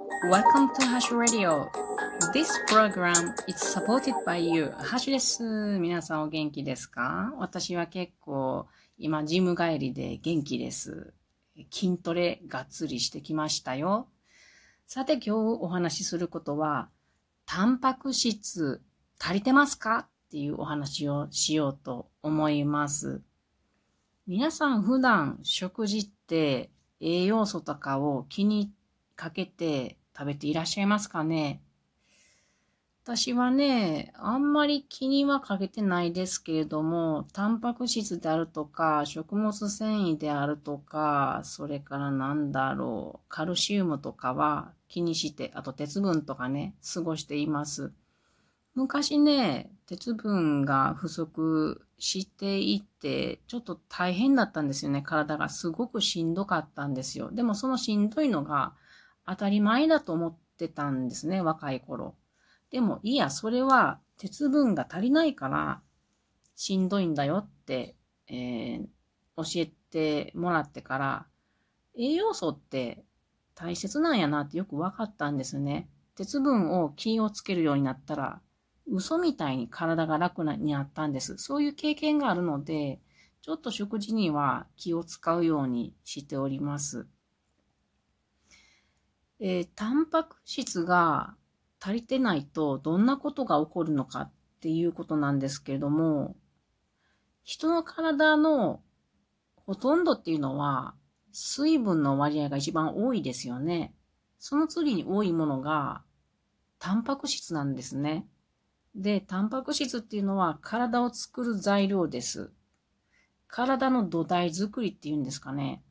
Welcome to Hash Radio. This program is supported by you. ハッシュです。皆さんお元気ですか？私は結構今ジム帰りで元気です。筋トレがっつりしてきましたよ。さて今日お話しすることは、タンパク質足りてますか？っていうお話をしようと思います。皆さん普段食事って栄養素とかを気に入ってかけて食べていらっしゃいますかね？私はね、あんまり気にはかけてないですけれども、タンパク質であるとか、食物繊維であるとか、それからなんだろう、カルシウムとかは気にして、あと鉄分とかね、過ごしています。昔ね、鉄分が不足していて、ちょっと大変だったんですよね。体がすごくしんどかったんですよ。でもそのしんどいのが当たり前だと思ってたんですね、若い頃。でも、いや、それは鉄分が足りないからしんどいんだよって、えー、教えてもらってから、栄養素って大切なんやなってよく分かったんですね。鉄分を気をつけるようになったら、嘘みたいに体が楽になったんです。そういう経験があるので、ちょっと食事には気を使うようにしております。えー、タンパク質が足りてないとどんなことが起こるのかっていうことなんですけれども、人の体のほとんどっていうのは水分の割合が一番多いですよね。その次に多いものがタンパク質なんですね。で、タンパク質っていうのは体を作る材料です。体の土台作りっていうんですかね。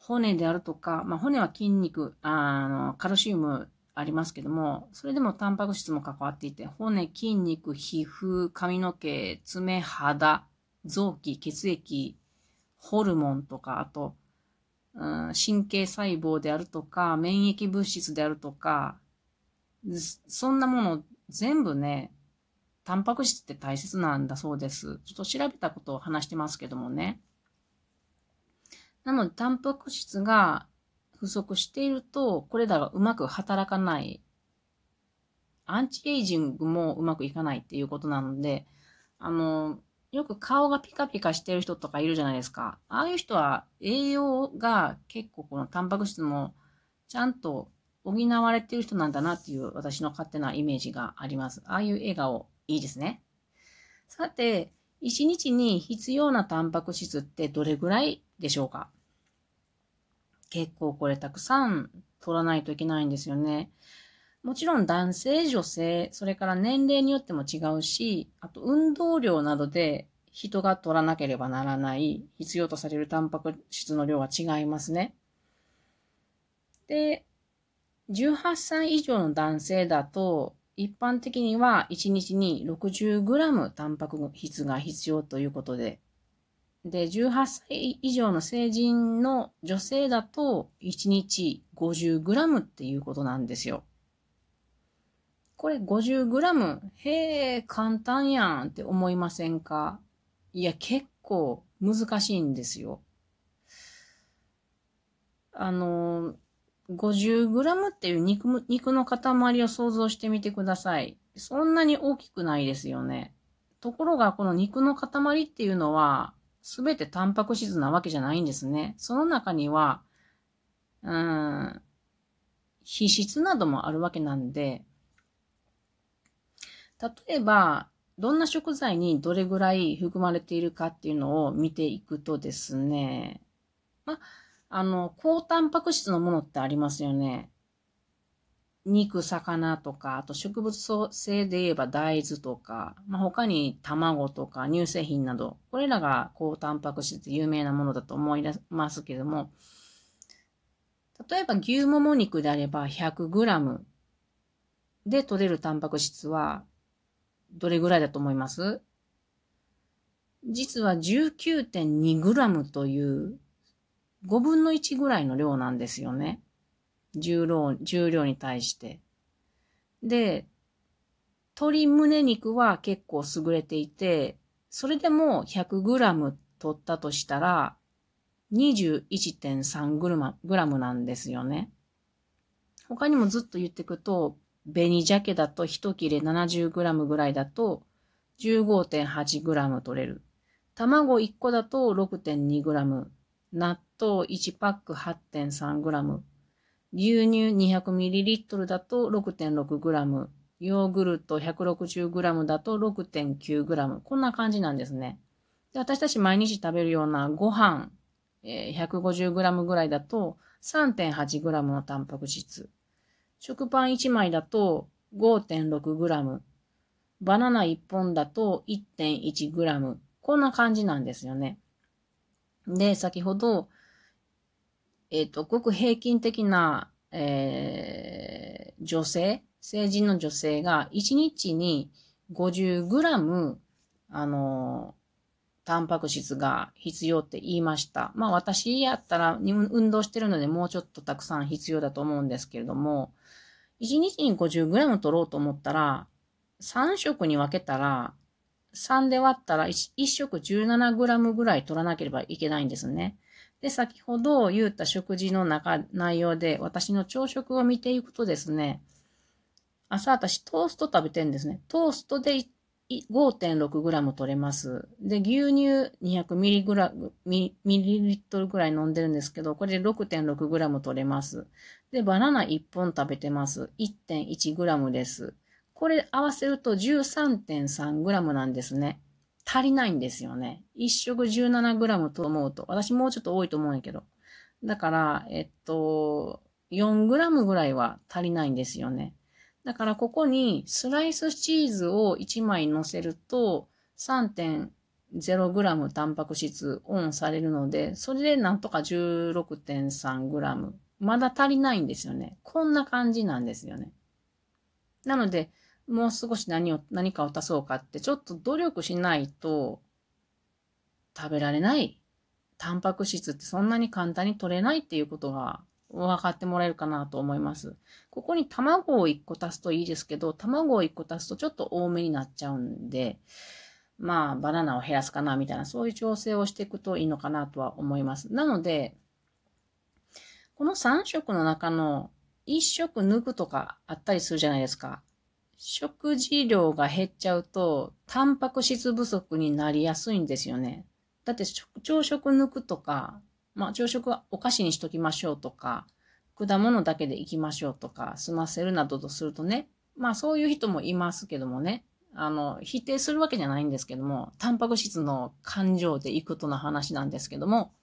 骨であるとか、まあ、骨は筋肉、あの、カルシウムありますけども、それでもタンパク質も関わっていて、骨、筋肉、皮膚、髪の毛、爪、肌、臓器、血液、ホルモンとか、あと、うん、神経細胞であるとか、免疫物質であるとか、そんなもの全部ね、タンパク質って大切なんだそうです。ちょっと調べたことを話してますけどもね。なので、タンパク質が不足していると、これらがうまく働かない。アンチエイジングもうまくいかないっていうことなので、あの、よく顔がピカピカしてる人とかいるじゃないですか。ああいう人は栄養が結構このタンパク質もちゃんと補われてる人なんだなっていう私の勝手なイメージがあります。ああいう笑顔いいですね。さて、1日に必要なタンパク質ってどれぐらいでしょうか？結構これたくさん取らないといけないんですよね。もちろん男性、女性、それから年齢によっても違うし、あと運動量などで人が取らなければならない必要とされるタンパク質の量は違いますね。で、18歳以上の男性だと、一般的には1日に 60g タンパク質が必要ということで、で、18歳以上の成人の女性だと、1日 50g っていうことなんですよ。これ 50g、へえ、簡単やんって思いませんか？いや、結構難しいんですよ。あの、50g っていう肉肉の塊を想像してみてください。そんなに大きくないですよね。ところが、この肉の塊っていうのは、すべてタンパク質なわけじゃないんですね。その中には、うん、脂質などもあるわけなんで、例えば、どんな食材にどれぐらい含まれているかっていうのを見ていくとですね、まあの、高タンパク質のものってありますよね。肉、魚とか、あと植物性で言えば大豆とか、まあ、他に卵とか乳製品など、これらが高タンパク質で有名なものだと思いますけれども、例えば牛もも肉であれば 100g で取れるタンパク質はどれぐらいだと思います？実は 19.2g という5分の1ぐらいの量なんですよね。重量、重量に対して。で、鶏胸肉は結構優れていて、それでも 100g 取ったとしたら、21.3g なんですよね。他にもずっと言っていくと、紅鮭だと1切れ 70g ぐらいだと 15.8g 取れる。卵1個だと 6.2g。納豆1パック 8.3g。牛乳 200ml だと 6.6g。ヨーグルト 160g だと 6.9g。こんな感じなんですね。で私たち毎日食べるようなご飯、えー、150g ぐらいだと 3.8g のタンパク質。食パン1枚だと 5.6g。バナナ1本だと 1.1g。こんな感じなんですよね。で、先ほど、えっ、ー、と、ごく平均的な、えー、女性、成人の女性が1日に 50g、あの、タンパク質が必要って言いました。まあ私やったら運動してるのでもうちょっとたくさん必要だと思うんですけれども、1日に 50g 取ろうと思ったら、3食に分けたら、3で割ったら 1, 1食 17g ぐらい取らなければいけないんですね。で、先ほど言った食事の中、内容で私の朝食を見ていくとですね、朝私トースト食べてんですね。トーストで 5.6g 取れます。で、牛乳 200ml ミリリットルぐらい飲んでるんですけど、これで 6.6g 取れます。で、バナナ1本食べてます。1.1g です。これ合わせると 13.3g なんですね。足りないんですよね。1食 17g と思うと、私もうちょっと多いと思うんやけど。だから、えっと、4g ぐらいは足りないんですよね。だからここにスライスチーズを1枚乗せると 3.0g タンパク質オンされるので、それでなんとか 16.3g。まだ足りないんですよね。こんな感じなんですよね。なので、もう少し何を、何かを足そうかって、ちょっと努力しないと食べられない。タンパク質ってそんなに簡単に取れないっていうことが分かってもらえるかなと思います。ここに卵を1個足すといいですけど、卵を1個足すとちょっと多めになっちゃうんで、まあ、バナナを減らすかな、みたいな、そういう調整をしていくといいのかなとは思います。なので、この3食の中の1食抜くとかあったりするじゃないですか。食事量が減っちゃうと、タンパク質不足になりやすいんですよね。だって朝食抜くとか、まあ朝食はお菓子にしときましょうとか、果物だけで行きましょうとか、済ませるなどとするとね、まあそういう人もいますけどもね、あの、否定するわけじゃないんですけども、タンパク質の感情でいくとの話なんですけども、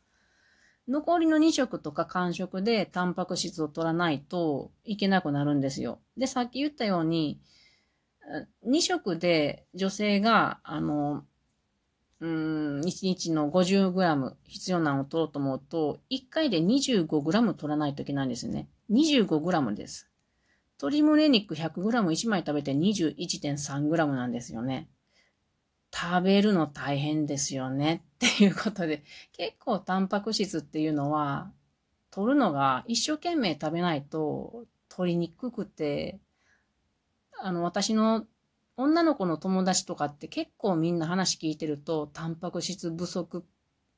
残りの2食とか間食でタンパク質を取らないといけなくなるんですよ。で、さっき言ったように、2食で女性が、あの、うん、1日の 50g 必要なのを取ろうと思うと、1回で 25g 取らないといけないんですね。25g です。鶏胸肉 100g1 枚食べて 21.3g なんですよね。食べるの大変ですよねっていうことで、結構タンパク質っていうのは、取るのが一生懸命食べないと取りにくくて、あの、私の女の子の友達とかって結構みんな話聞いてると、タンパク質不足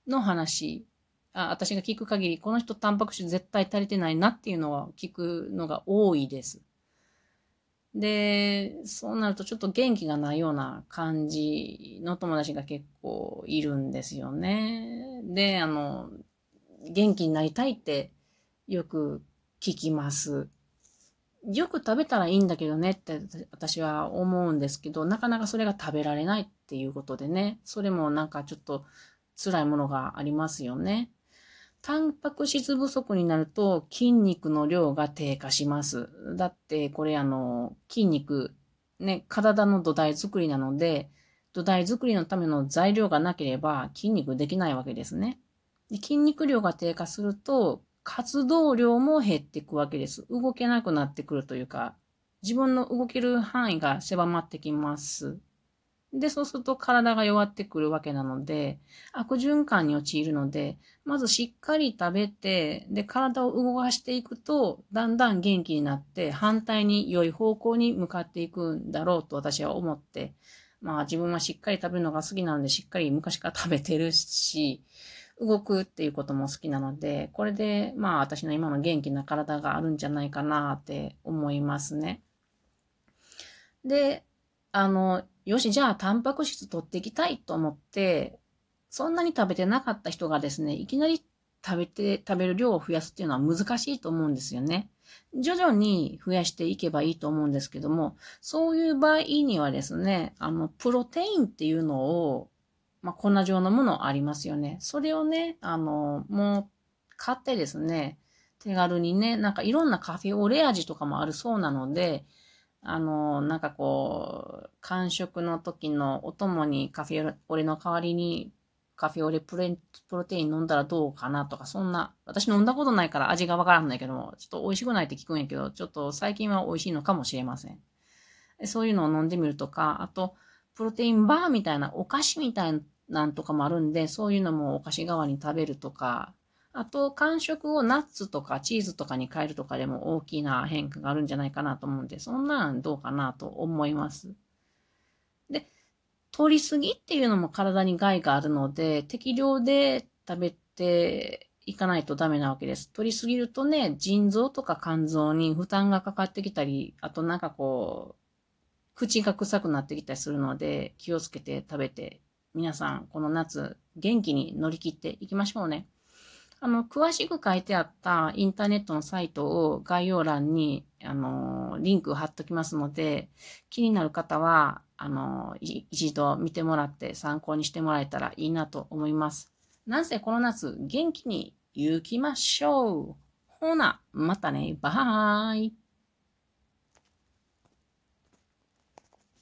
の話、あ私が聞く限り、この人タンパク質絶対足りてないなっていうのは聞くのが多いです。で、そうなるとちょっと元気がないような感じの友達が結構いるんですよね。で、あの、元気になりたいってよく聞きます。よく食べたらいいんだけどねって私は思うんですけど、なかなかそれが食べられないっていうことでね、それもなんかちょっと辛いものがありますよね。タンパク質不足になると筋肉の量が低下します。だってこれあの筋肉、ね、体の土台作りなので、土台作りのための材料がなければ筋肉できないわけですね。で筋肉量が低下すると活動量も減っていくわけです。動けなくなってくるというか、自分の動ける範囲が狭まってきます。で、そうすると体が弱ってくるわけなので、悪循環に陥るので、まずしっかり食べて、で、体を動かしていくと、だんだん元気になって、反対に良い方向に向かっていくんだろうと私は思って、まあ自分はしっかり食べるのが好きなので、しっかり昔から食べてるし、動くっていうことも好きなので、これで、まあ私の今の元気な体があるんじゃないかなって思いますね。で、あの、よし、じゃあタンパク質取っていきたいと思って、そんなに食べてなかった人がですね、いきなり食べて、食べる量を増やすっていうのは難しいと思うんですよね。徐々に増やしていけばいいと思うんですけども、そういう場合にはですね、あの、プロテインっていうのを、まあ、粉状のものありますよね。それをね、あの、もう買ってですね、手軽にね、なんかいろんなカフェオレ味とかもあるそうなので、あの、なんかこう、間食の時のお供にカフェオレの代わりにカフェオレプレプロテイン飲んだらどうかなとか、そんな、私飲んだことないから味がわからんないけども、ちょっと美味しくないって聞くんやけど、ちょっと最近は美味しいのかもしれません。そういうのを飲んでみるとか、あと、プロテインバーみたいなお菓子みたいなんとかもあるんで、そういうのもお菓子代わりに食べるとか、あと、間食をナッツとかチーズとかに変えるとかでも大きな変化があるんじゃないかなと思うんで、そんなんどうかなと思います。で、取りすぎっていうのも体に害があるので、適量で食べていかないとダメなわけです。取りすぎるとね、腎臓とか肝臓に負担がかかってきたり、あとなんかこう、口が臭くなってきたりするので、気をつけて食べて、皆さん、この夏、元気に乗り切っていきましょうね。あの、詳しく書いてあったインターネットのサイトを概要欄に、あの、リンク貼っときますので、気になる方は、あの、一度見てもらって参考にしてもらえたらいいなと思います。なんせこの夏、元気に行きましょうほな、またね、バイ